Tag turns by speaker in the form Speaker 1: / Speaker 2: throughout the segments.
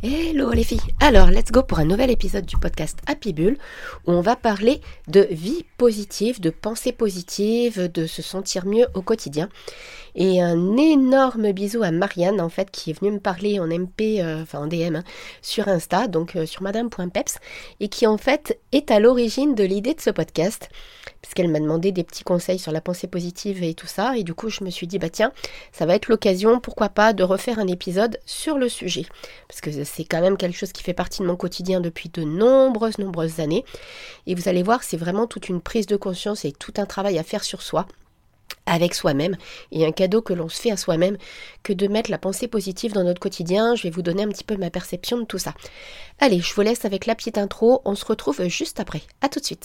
Speaker 1: Hello les filles Alors, let's go pour un nouvel épisode du podcast Happy Bull où on va parler de vie positive, de pensée positive, de se sentir mieux au quotidien. Et un énorme bisou à Marianne en fait qui est venue me parler en MP, euh, enfin en DM hein, sur Insta, donc euh, sur madame.peps et qui en fait est à l'origine de l'idée de ce podcast puisqu'elle m'a demandé des petits conseils sur la pensée positive et tout ça et du coup je me suis dit bah tiens ça va être l'occasion pourquoi pas de refaire un épisode sur le sujet parce que c'est quand même quelque chose qui fait partie de mon quotidien depuis de nombreuses, nombreuses années. Et vous allez voir, c'est vraiment toute une prise de conscience et tout un travail à faire sur soi avec soi-même et un cadeau que l'on se fait à soi-même que de mettre la pensée positive dans notre quotidien. Je vais vous donner un petit peu ma perception de tout ça. Allez, je vous laisse avec la petite intro. On se retrouve juste après. À tout de suite.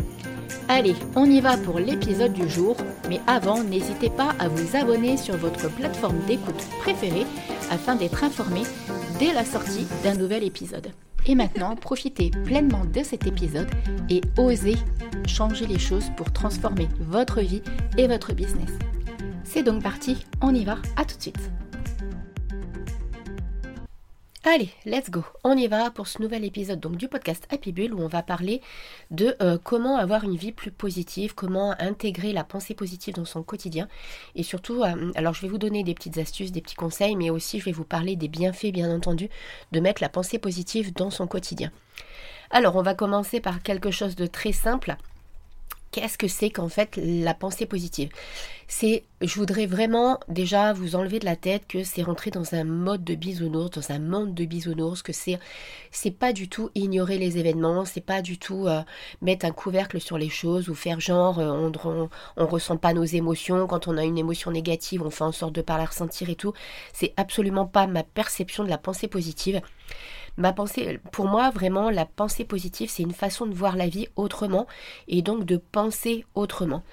Speaker 1: Allez, on y va pour l'épisode du jour, mais avant, n'hésitez pas à vous abonner sur votre plateforme d'écoute préférée afin d'être informé dès la sortie d'un nouvel épisode. Et maintenant, profitez pleinement de cet épisode et osez changer les choses pour transformer votre vie et votre business. C'est donc parti, on y va, à tout de suite. Allez, let's go. On y va pour ce nouvel épisode donc du podcast Happy Bull où on va parler de euh, comment avoir une vie plus positive, comment intégrer la pensée positive dans son quotidien et surtout euh, alors je vais vous donner des petites astuces, des petits conseils mais aussi je vais vous parler des bienfaits bien entendu de mettre la pensée positive dans son quotidien. Alors, on va commencer par quelque chose de très simple qu'est-ce que c'est qu'en fait la pensée positive? C'est, je voudrais vraiment déjà vous enlever de la tête que c'est rentrer dans un mode de bisounours, dans un monde de bisounours, que c'est, c'est pas du tout ignorer les événements, c'est pas du tout euh, mettre un couvercle sur les choses ou faire genre euh, on, ressent pas nos émotions, quand on a une émotion négative, on fait en sorte de pas la ressentir et tout. C'est absolument pas ma perception de la pensée positive. Ma pensée, pour moi, vraiment, la pensée positive, c'est une façon de voir la vie autrement et donc de penser autrement.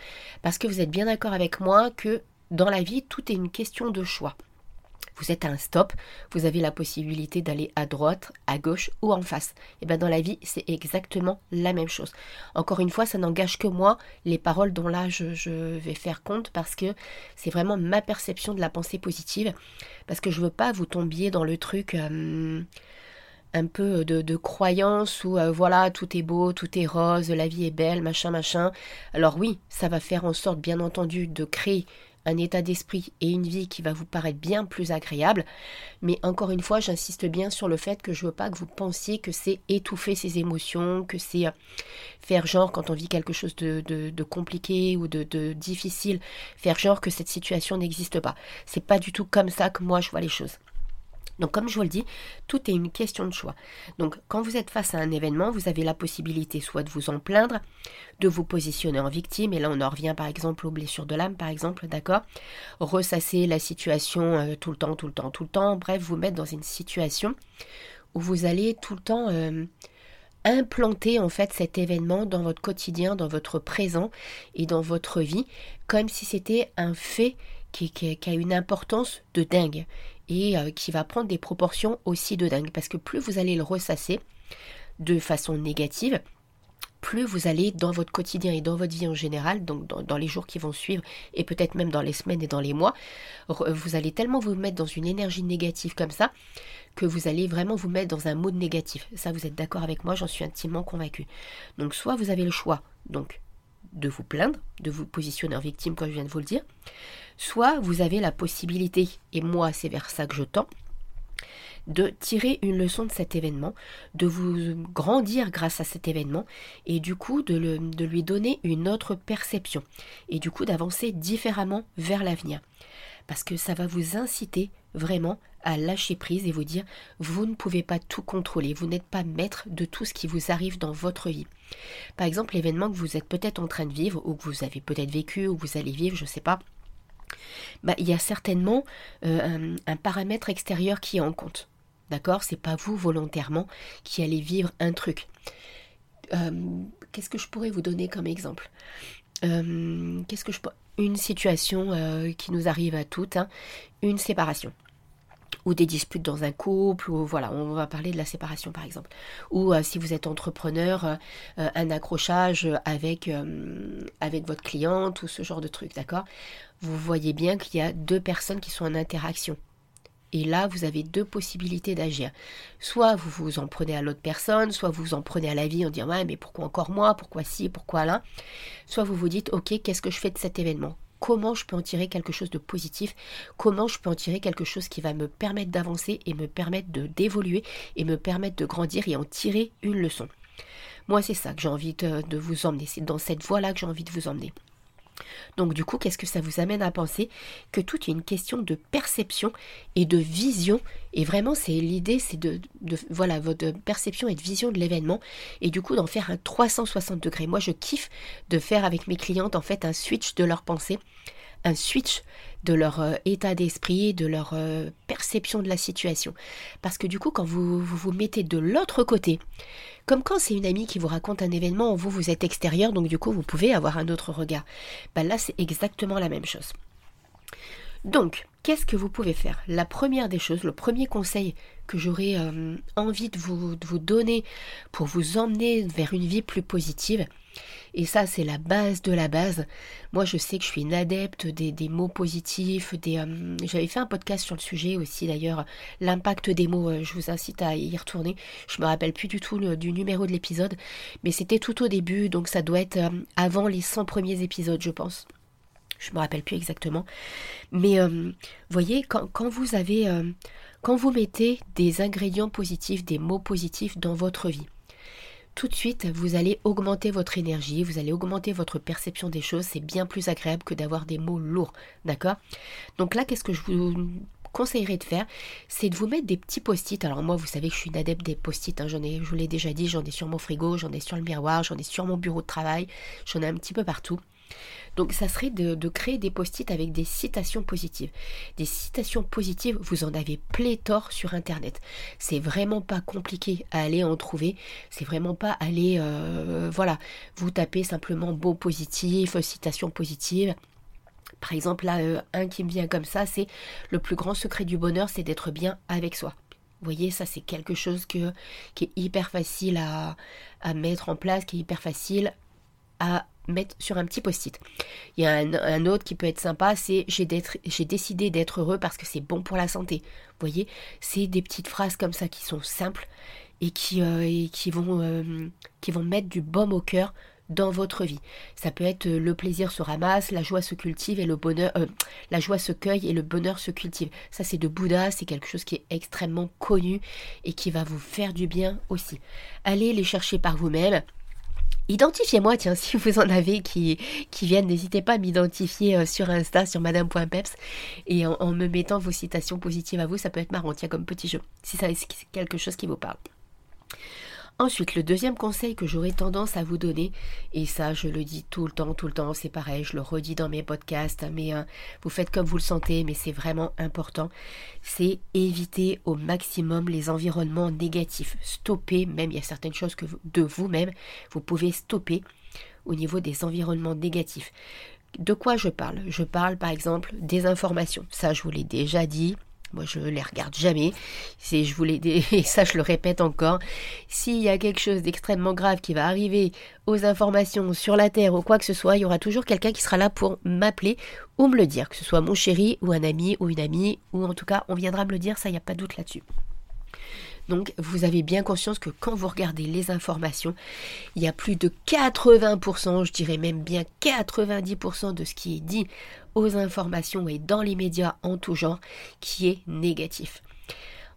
Speaker 1: Parce que vous êtes bien d'accord avec moi que dans la vie, tout est une question de choix. Vous êtes à un stop, vous avez la possibilité d'aller à droite, à gauche ou en face. Et bien dans la vie, c'est exactement la même chose. Encore une fois, ça n'engage que moi, les paroles dont là je, vais faire compte parce que c'est vraiment ma perception de la pensée positive. Parce que je veux pas vous tomber dans le truc. Euh, un peu de, croyance où euh, voilà tout est beau, tout est rose, la vie est belle, machin machin. Alors oui, ça va faire en sorte bien entendu de créer un état d'esprit et une vie qui va vous paraître bien plus agréable. Mais encore une fois, j'insiste bien sur le fait que je veux pas que vous pensiez que c'est étouffer ses émotions, que c'est euh, faire genre quand on vit quelque chose de, de, compliqué ou de, de, difficile, faire genre que cette situation n'existe pas. C'est pas du tout comme ça que moi je vois les choses. Donc comme je vous le dis, tout est une question de choix. Donc quand vous êtes face à un événement, vous avez la possibilité soit de vous en plaindre, de vous positionner en victime, et là on en revient par exemple aux blessures de l'âme, par exemple, d'accord? Ressasser la situation euh, tout le temps, tout le temps, tout le temps, bref, vous mettre dans une situation où vous allez tout le temps euh, implanter en fait cet événement dans votre quotidien, dans votre présent et dans votre vie, comme si c'était un fait qui, qui, a une importance de dingue et euh, qui va prendre des proportions aussi de dingue. Parce que plus vous allez le ressasser de façon négative, plus vous allez dans votre quotidien et dans votre vie en général, donc dans, les jours qui vont suivre, et peut-être même dans les semaines et dans les mois, vous allez tellement vous mettre dans une énergie négative comme ça, que vous allez vraiment vous mettre dans un mode négatif. Ça, vous êtes d'accord avec moi, j'en suis intimement convaincu. Donc soit vous avez le choix, donc de vous plaindre, de vous positionner en victime, comme je viens de vous le dire, soit vous avez la possibilité, et moi c'est vers ça que je tends, de tirer une leçon de cet événement, de vous grandir grâce à cet événement et du coup de, de lui donner une autre perception et du coup d'avancer différemment vers l'avenir. Parce que ça va vous inciter vraiment à lâcher prise et vous dire vous ne pouvez pas tout contrôler, vous n'êtes pas maître de tout ce qui vous arrive dans votre vie. Par exemple, l'événement que vous êtes peut-être en train de vivre ou que vous avez peut-être vécu ou que vous allez vivre, je ne sais pas, bah, il y a certainement euh, un, paramètre extérieur qui est en compte. D'accord? C'est pas vous volontairement qui allez vivre un truc. Euh, qu'est-ce que je pourrais vous donner comme exemple? Euh, Qu'est-ce que je Une situation qui nous arrive à toutes, hein, une séparation ou des disputes dans un couple, ou voilà, on va parler de la séparation par exemple. Ou si vous êtes entrepreneur, un accrochage avec, avec votre cliente ou ce genre de truc, d'accord? Vous voyez bien qu'il y a deux personnes qui sont en interaction. Et là, vous avez deux possibilités d'agir. Soit vous vous en prenez à l'autre personne, soit vous vous en prenez à la vie en disant ouais mais pourquoi encore moi, pourquoi ci, pourquoi là? Soit vous vous dites ok qu'est-ce que je fais de cet événement? Comment je peux en tirer quelque chose de positif Comment je peux en tirer quelque chose qui va me permettre d'avancer et me permettre de d'évoluer et me permettre de grandir et en tirer une leçon. Moi c'est ça que j'ai envie de, de vous emmener. C'est dans cette voie-là que j'ai envie de vous emmener. Donc du coup, qu'est-ce que ça vous amène à penser Que tout est une question de perception et de vision. Et vraiment, c'est l'idée, c'est de, voilà votre perception et de vision de l'événement. Et du coup, d'en faire un 360 degrés. Moi, je kiffe de faire avec mes clientes en fait un switch de leur pensée un switch de leur euh, état d'esprit, de leur euh, perception de la situation. Parce que du coup, quand vous vous, mettez de l'autre côté, comme quand c'est une amie qui vous raconte un événement, vous, vous êtes extérieur, donc du coup, vous pouvez avoir un autre regard. Ben là, c'est exactement la même chose. Donc, qu'est-ce que vous pouvez faire? La première des choses, le premier conseil que j'aurais euh, envie de vous, de vous donner pour vous emmener vers une vie plus positive, et ça, c'est la base de la base. Moi, je sais que je suis une adepte des, mots positifs. Euh, J'avais fait un podcast sur le sujet aussi, d'ailleurs, l'impact des mots. Euh, je vous incite à y retourner. Je me rappelle plus du tout du numéro de l'épisode, mais c'était tout au début, donc ça doit être euh, avant les 100 premiers épisodes, je pense. Je me rappelle plus exactement. Mais voyez, quand vous mettez des ingrédients positifs, des mots positifs dans votre vie, tout de suite, vous allez augmenter votre énergie, vous allez augmenter votre perception des choses. C'est bien plus agréable que d'avoir des mots lourds. D'accord? Donc là, qu'est-ce que je vous conseillerais de faire, c'est de vous mettre des petits post-it. Alors moi, vous savez que je suis une adepte des post-it. Hein. J'en ai, je vous l'ai déjà dit, j'en ai sur mon frigo, j'en ai sur le miroir, j'en ai sur mon bureau de travail, j'en ai un petit peu partout. Donc ça serait de, créer des post-it avec des citations positives. Des citations positives, vous en avez pléthore sur Internet. C'est vraiment pas compliqué à aller en trouver. C'est vraiment pas aller, euh, voilà, vous tapez simplement beau positif, citation positive. Par exemple, là, euh, un qui me vient comme ça, c'est le plus grand secret du bonheur, c'est d'être bien avec soi. Vous voyez, ça c'est quelque chose qui est hyper facile à mettre en place, qui est hyper facile à mettre sur un petit post-it. Il y a un, autre qui peut être sympa, c'est j'ai, décidé d'être heureux parce que c'est bon pour la santé. Vous voyez, c'est des petites phrases comme ça qui sont simples et qui, euh, vont, euh, qui vont mettre du baume au cœur dans votre vie. Ça peut être euh, le plaisir se ramasse, la joie se cultive et le bonheur, la joie se cueille et le bonheur se cultive. Ça c'est de Bouddha, c'est quelque chose qui est extrêmement connu et qui va vous faire du bien aussi. Allez les chercher par vous-même. Identifiez-moi, tiens, si vous en avez qui, qui viennent, n'hésitez pas à m'identifier euh, sur Insta, sur madame.peps, et en, me mettant vos citations positives à vous, ça peut être marrant, tiens, comme petit jeu, si c'est quelque chose qui vous parle. Ensuite, le deuxième conseil que j'aurais tendance à vous donner, et ça je le dis tout le temps, tout le temps, c'est pareil, je le redis dans mes podcasts, mais euh, vous faites comme vous le sentez, mais c'est vraiment important, c'est éviter au maximum les environnements négatifs. Stopper, même il y a certaines choses que de vous-même, vous pouvez stopper au niveau des environnements négatifs. De quoi je parle? Je parle par exemple des informations. Ça, je vous l'ai déjà dit. Moi, je les regarde jamais. Je voulais, et ça, je le répète encore. S'il y a quelque chose d'extrêmement grave qui va arriver aux informations sur la Terre ou quoi que ce soit, il y aura toujours quelqu'un qui sera là pour m'appeler ou me le dire, que ce soit mon chéri ou un ami ou une amie, ou en tout cas, on viendra me le dire, ça, il n'y a pas de doute là-dessus. Donc vous avez bien conscience que quand vous regardez les informations, il y a plus de 80%, je dirais même bien 90% de ce qui est dit aux informations et dans les médias en tout genre qui est négatif.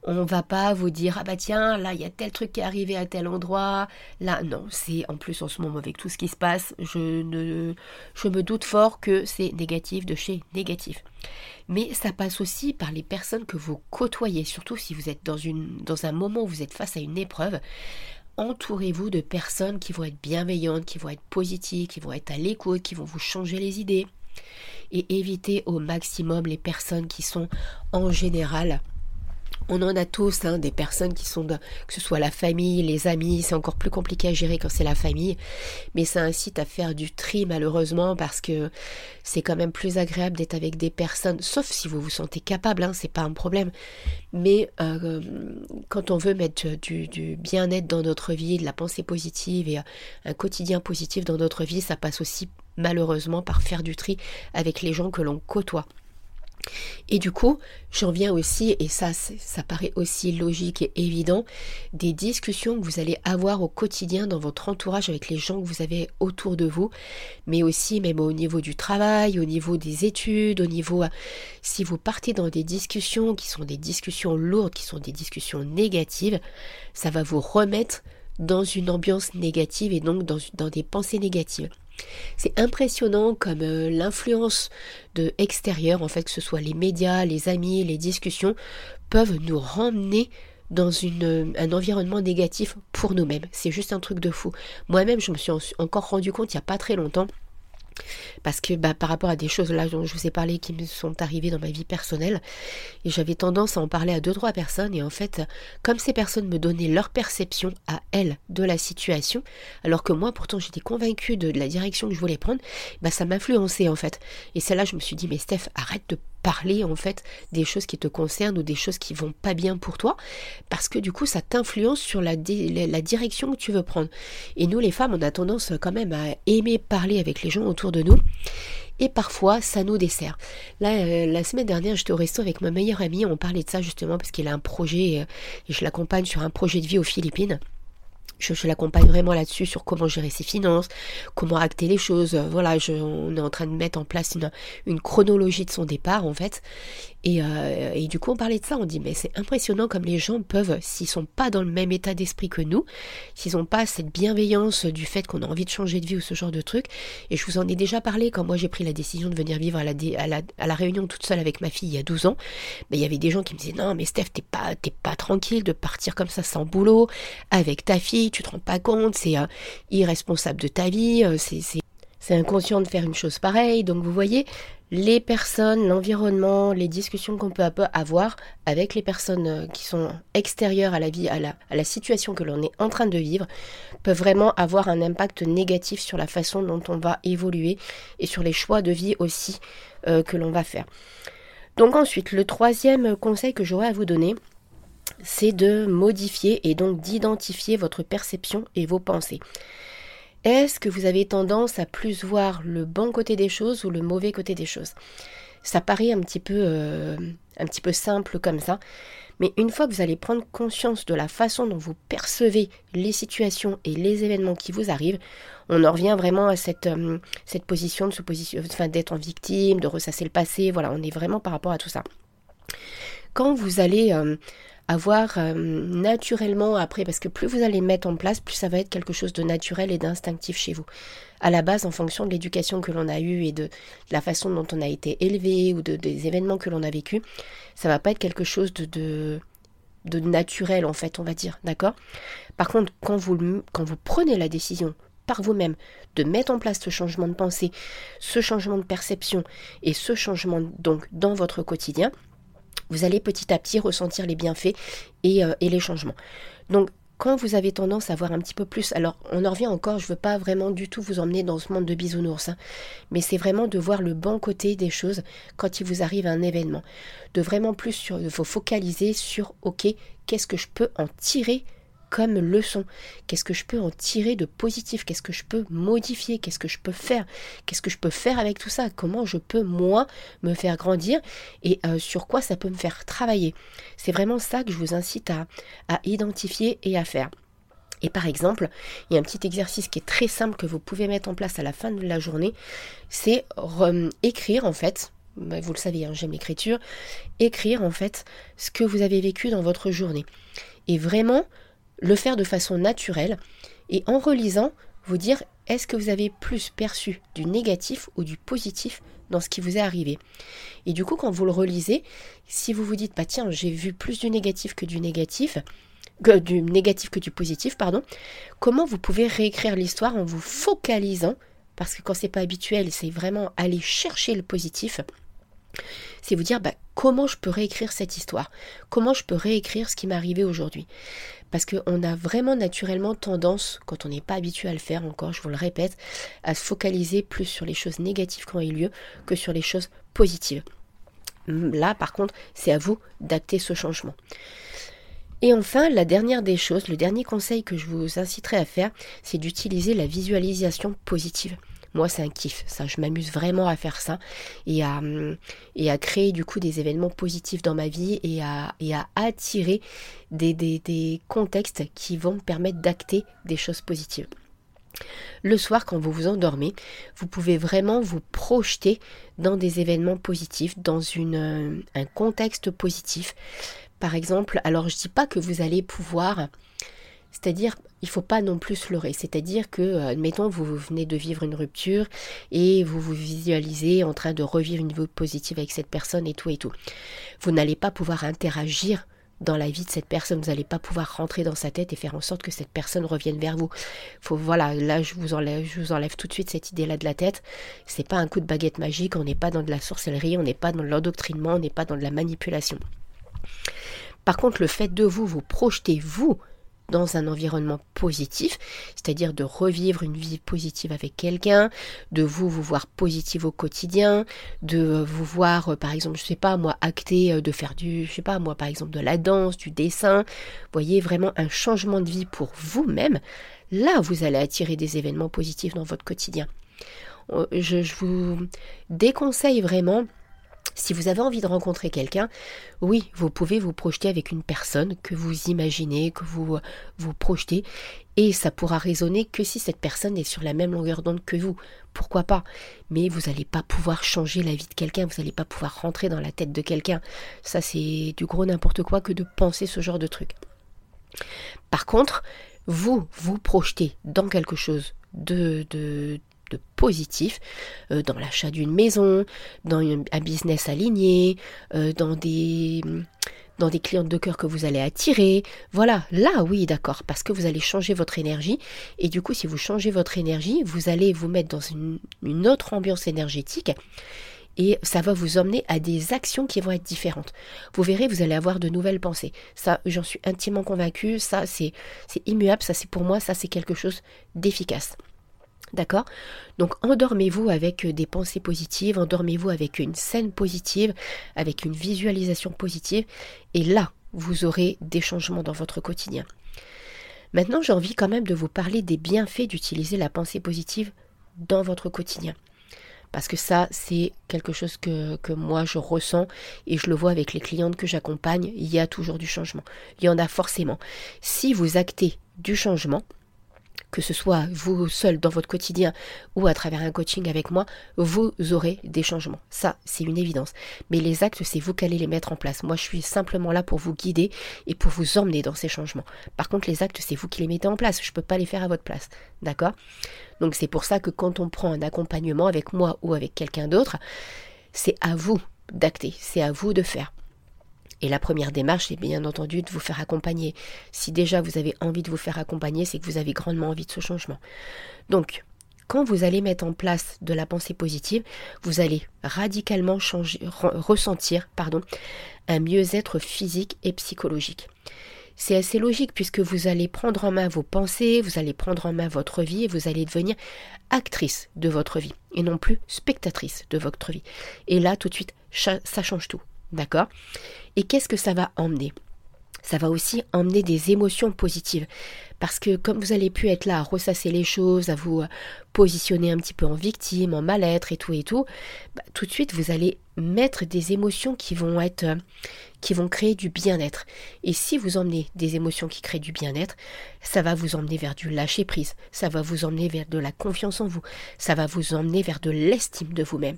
Speaker 1: On va pas vous dire ah bah tiens là il y a tel truc qui est arrivé à tel endroit. Là non c'est en plus en ce moment avec tout ce qui se passe je ne je me doute fort que c'est négatif de chez négatif. Mais ça passe aussi par les personnes que vous côtoyez surtout si vous êtes dans une dans un moment où vous êtes face à une épreuve. Entourez-vous de personnes qui vont être bienveillantes qui vont être positives qui vont être à l'écoute qui vont vous changer les idées. Et évitez au maximum les personnes qui sont en général On en a tous, hein, des personnes qui sont, que ce soit la famille, les amis, c'est encore plus compliqué à gérer quand c'est la famille, mais ça incite à faire du tri malheureusement parce que c'est quand même plus agréable d'être avec des personnes, sauf si vous vous sentez capable, hein, c'est pas un problème, mais euh, quand on veut mettre du, du bien-être dans notre vie, de la pensée positive et un quotidien positif dans notre vie, ça passe aussi malheureusement par faire du tri avec les gens que l'on côtoie. Et du coup, j'en viens aussi, et ça, ça paraît aussi logique et évident, des discussions que vous allez avoir au quotidien dans votre entourage avec les gens que vous avez autour de vous, mais aussi même au niveau du travail, au niveau des études, au niveau... Si vous partez dans des discussions qui sont des discussions lourdes, qui sont des discussions négatives, ça va vous remettre dans une ambiance négative et donc dans, dans des pensées négatives. C'est impressionnant comme euh, l'influence de extérieur, en fait, que ce soit les médias, les amis, les discussions, peuvent nous ramener dans une, un environnement négatif pour nous-mêmes. C'est juste un truc de fou. Moi-même, je me suis encore rendu compte il n'y a pas très longtemps parce que bah, par rapport à des choses là dont je vous ai parlé qui me sont arrivées dans ma vie personnelle, et j'avais tendance à en parler à deux trois personnes, et en fait, comme ces personnes me donnaient leur perception à elles de la situation, alors que moi pourtant j'étais convaincue de, la direction que je voulais prendre, bah ça m'influençait en fait. Et c'est là je me suis dit mais Steph, arrête de parler en fait des choses qui te concernent ou des choses qui vont pas bien pour toi parce que du coup ça t'influence sur la, direction que tu veux prendre et nous les femmes on a tendance quand même à aimer parler avec les gens autour de nous et parfois ça nous dessert. Là, euh, la semaine dernière, j'étais au resto avec ma meilleure amie, on parlait de ça justement parce qu'il a un projet, euh, et je l'accompagne sur un projet de vie aux Philippines. Je, l'accompagne vraiment là-dessus sur comment gérer ses finances, comment acter les choses. Voilà, je, on est en train de mettre en place une chronologie de son départ en fait. Et, euh, du coup, on parlait de ça, on dit, mais c'est impressionnant comme les gens peuvent, s'ils sont pas dans le même état d'esprit que nous, s'ils n'ont pas cette bienveillance du fait qu'on a envie de changer de vie ou ce genre de truc. Et je vous en ai déjà parlé quand moi j'ai pris la décision de venir vivre à la, à la, à la réunion toute seule avec ma fille il y a 12 ans. Mais il y avait des gens qui me disaient, non, mais Steph, t'es pas, t'es pas tranquille de partir comme ça sans boulot, avec ta fille, tu te rends pas compte, c'est euh, irresponsable de ta vie, euh, c'est, c'est inconscient de faire une chose pareille. Donc vous voyez, les personnes, l'environnement, les discussions qu'on peut avoir avec les personnes euh, qui sont extérieures à la vie, à la, situation que l'on est en train de vivre, peuvent vraiment avoir un impact négatif sur la façon dont on va évoluer et sur les choix de vie aussi euh, que l'on va faire. Donc ensuite, le troisième conseil que j'aurais à vous donner, c'est de modifier et donc d'identifier votre perception et vos pensées. Est-ce que vous avez tendance à plus voir le bon côté des choses ou le mauvais côté des choses? Ça paraît un petit peu, euh, un petit peu simple comme ça, mais une fois que vous allez prendre conscience de la façon dont vous percevez les situations et les événements qui vous arrivent, on en revient vraiment à cette, euh, position de se position, enfin, d'être en victime, de ressasser le passé. Voilà, on est vraiment par rapport à tout ça. Quand vous allez euh, avoir euh, naturellement après, parce que plus vous allez mettre en place, plus ça va être quelque chose de naturel et d'instinctif chez vous. À la base, en fonction de l'éducation que l'on a eue et de la façon dont on a été élevé ou de, des événements que l'on a vécu, ça va pas être quelque chose de, de, de naturel en fait, on va dire, d'accord? Par contre, quand vous, quand vous prenez la décision par vous-même de mettre en place ce changement de pensée, ce changement de perception et ce changement donc dans votre quotidien, vous allez petit à petit ressentir les bienfaits euh, et, les changements. Donc quand vous avez tendance à voir un petit peu plus, alors on en revient encore, je ne veux pas vraiment du tout vous emmener dans ce monde de bisounours, hein, mais c'est vraiment de voir le bon côté des choses quand il vous arrive un événement. De vraiment plus sur, vous focaliser sur, ok, qu'est-ce que je peux en tirer comme leçon. Qu'est-ce que je peux en tirer de positif? Qu'est-ce que je peux modifier? Qu'est-ce que je peux faire? Qu'est-ce que je peux faire avec tout ça? Comment je peux, moi, me faire grandir? Et euh, sur quoi ça peut me faire travailler? C'est vraiment ça que je vous incite à, identifier et à faire. Et par exemple, il y a un petit exercice qui est très simple que vous pouvez mettre en place à la fin de la journée, c'est écrire en fait, bah, vous le savez, hein, j'aime l'écriture, écrire en fait ce que vous avez vécu dans votre journée. Et vraiment le faire de façon naturelle et en relisant, vous dire est-ce que vous avez plus perçu du négatif ou du positif dans ce qui vous est arrivé? Et du coup, quand vous le relisez, si vous vous dites, bah tiens, j'ai vu plus du négatif que du négatif, du négatif que du positif, pardon, comment vous pouvez réécrire l'histoire en vous focalisant, parce que quand c'est pas habituel, c'est vraiment aller chercher le positif, c'est vous dire bah, comment je peux réécrire cette histoire, comment je peux réécrire ce qui m'est arrivé aujourd'hui? Parce qu'on a vraiment naturellement tendance, quand on n'est pas habitué à le faire encore, je vous le répète, à se focaliser plus sur les choses négatives qui ont eu lieu que sur les choses positives. Là, par contre, c'est à vous d'acter ce changement. Et enfin, la dernière des choses, le dernier conseil que je vous inciterai à faire, c'est d'utiliser la visualisation positive. Moi, c'est un kiff, ça. Je m'amuse vraiment à faire ça et à, à créer du coup des événements positifs dans ma vie et à, attirer des, contextes qui vont me permettre d'acter des choses positives. Le soir, quand vous vous endormez, vous pouvez vraiment vous projeter dans des événements positifs, dans euh, un contexte positif. Par exemple, alors je ne dis pas que vous allez pouvoir, c'est-à-dire, il ne faut pas non plus se leurrer. C'est-à-dire que, euh, admettons, vous, venez de vivre une rupture et vous vous visualisez en train de revivre une vie positive avec cette personne et tout et tout. Vous n'allez pas pouvoir interagir dans la vie de cette personne. Vous n'allez pas pouvoir rentrer dans sa tête et faire en sorte que cette personne revienne vers vous. Faut, voilà, là je vous enlève, je vous enlève tout de suite cette idée-là de la tête. C'est pas un coup de baguette magique. On n'est pas dans de la sorcellerie, on n'est pas dans l'endoctrinement, on n'est pas dans de la manipulation. Par contre, le fait de vous vous projeter, vous, dans un environnement positif, c'est-à-dire de revivre une vie positive avec quelqu'un, de vous vous voir positive au quotidien, de vous voir euh, par exemple, je sais pas moi, acter euh, de faire du, je sais pas moi, par exemple de la danse, du dessin, voyez vraiment un changement de vie pour vous-même, là vous allez attirer des événements positifs dans votre quotidien. Euh, je, je vous déconseille vraiment si vous avez envie de rencontrer quelqu'un, oui, vous pouvez vous projeter avec une personne que vous imaginez, que vous vous projetez, et ça pourra résonner que si cette personne est sur la même longueur d'onde que vous. Pourquoi pas? Mais vous n'allez pas pouvoir changer la vie de quelqu'un, vous n'allez pas pouvoir rentrer dans la tête de quelqu'un. Ça, c'est du gros n'importe quoi que de penser ce genre de truc. Par contre, vous vous projetez dans quelque chose de, de, de positif euh, dans l'achat d'une maison, dans un business aligné, euh, dans des dans des clientes de cœur que vous allez attirer. Voilà, là oui, d'accord, parce que vous allez changer votre énergie. Et du coup, si vous changez votre énergie, vous allez vous mettre dans une, une autre ambiance énergétique et ça va vous emmener à des actions qui vont être différentes. Vous verrez, vous allez avoir de nouvelles pensées. Ça, j'en suis intimement convaincue. Ça, c'est immuable. Ça, c'est pour moi, ça, c'est quelque chose d'efficace. D'accord? Donc endormez-vous avec euh, des pensées positives, endormez-vous avec une scène positive, avec une visualisation positive, et là, vous aurez des changements dans votre quotidien. Maintenant, j'ai envie quand même de vous parler des bienfaits d'utiliser la pensée positive dans votre quotidien. Parce que ça, c'est quelque chose que, que, moi je ressens et je le vois avec les clientes que j'accompagne, il y a toujours du changement. Il y en a forcément. Si vous actez du changement, que ce soit vous seul dans votre quotidien ou à travers un coaching avec moi, vous aurez des changements. Ça, c'est une évidence. Mais les actes, c'est vous qui allez les mettre en place. Moi, je suis simplement là pour vous guider et pour vous emmener dans ces changements. Par contre, les actes, c'est vous qui les mettez en place. Je ne peux pas les faire à votre place. D'accord? Donc c'est pour ça que quand on prend un accompagnement avec moi ou avec quelqu'un d'autre, c'est à vous d'acter, c'est à vous de faire. Et la première démarche, c'est bien entendu de vous faire accompagner. Si déjà vous avez envie de vous faire accompagner, c'est que vous avez grandement envie de ce changement. Donc, quand vous allez mettre en place de la pensée positive, vous allez radicalement changer, ressentir pardon, un mieux-être physique et psychologique. C'est assez logique puisque vous allez prendre en main vos pensées, vous allez prendre en main votre vie et vous allez devenir actrice de votre vie et non plus spectatrice de votre vie. Et là, tout de suite, ça change tout. D'accord? Et qu'est-ce que ça va emmener? Ça va aussi emmener des émotions positives. Parce que comme vous allez pu être là à ressasser les choses, à vous positionner un petit peu en victime, en mal-être et tout et tout, bah, tout de suite vous allez mettre des émotions qui vont être qui vont créer du bien-être. Et si vous emmenez des émotions qui créent du bien-être, ça va vous emmener vers du lâcher prise, ça va vous emmener vers de la confiance en vous, ça va vous emmener vers de l'estime de vous-même.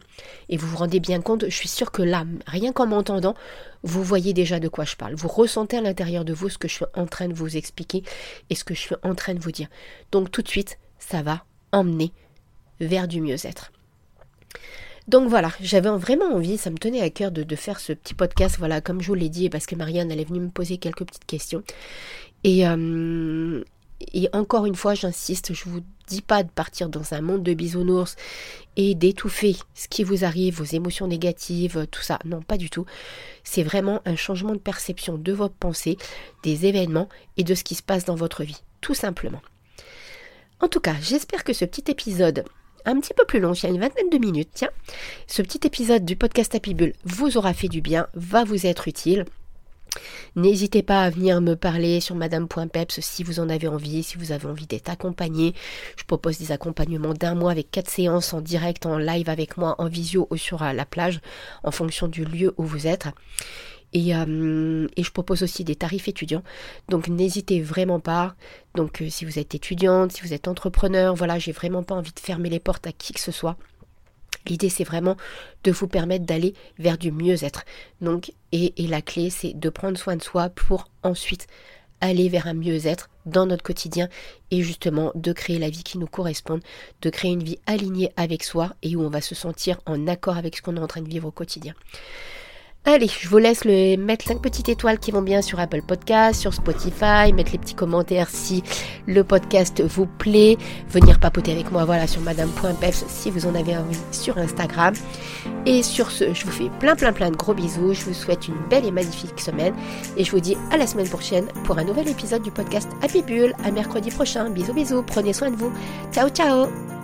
Speaker 1: Et vous vous rendez bien compte, je suis sûre que là, rien qu'en m'entendant, vous voyez déjà de quoi je parle. Vous ressentez à l'intérieur de vous ce que je suis en train de vous expliquer et ce que je suis en train de vous dire. Donc tout de suite, ça va emmener vers du mieux-être. Donc voilà, j'avais vraiment envie, ça me tenait à cœur de, faire ce petit podcast, voilà, comme je vous l'ai dit, parce que Marianne, elle est venue me poser quelques petites questions. Et, euh, Et encore une fois, j'insiste, je vous dis pas de partir dans un monde de bisounours et d'étouffer ce qui vous arrive, vos émotions négatives, tout ça. Non, pas du tout. C'est vraiment un changement de perception de votre pensée, des événements et de ce qui se passe dans votre vie, tout simplement. En tout cas, j'espère que ce petit épisode un petit peu plus long, il y a une vingtaine de minutes, tiens, ce petit épisode du podcast Happy Bull vous aura fait du bien, va vous être utile. N'hésitez pas à venir me parler sur madame.peps si vous en avez envie, si vous avez envie d'être accompagné. Je propose des accompagnements d'un mois avec quatre séances en direct, en live avec moi, en visio ou sur la plage, en fonction du lieu où vous êtes. Et, euh, et, je propose aussi des tarifs étudiants. Donc n'hésitez vraiment pas. Donc euh, si vous êtes étudiante, si vous êtes entrepreneur, voilà, j'ai vraiment pas envie de fermer les portes à qui que ce soit. L'idée, c'est vraiment de vous permettre d'aller vers du mieux-être. Donc, et, la clé, c'est de prendre soin de soi pour ensuite aller vers un mieux-être dans notre quotidien et justement de créer la vie qui nous corresponde, de créer une vie alignée avec soi et où on va se sentir en accord avec ce qu'on est en train de vivre au quotidien. Allez, je vous laisse le, mettre 5 petites étoiles qui vont bien sur Apple Podcast, sur Spotify, mettre les petits commentaires si le podcast vous plaît, venir papoter avec moi voilà sur madame.peps si vous en avez envie sur Instagram. Et sur ce, je vous fais plein plein plein de gros bisous, je vous souhaite une belle et magnifique semaine et je vous dis à la semaine prochaine pour un nouvel épisode du podcast Happy Bull, à mercredi prochain. Bisous bisous, prenez soin de vous. Ciao ciao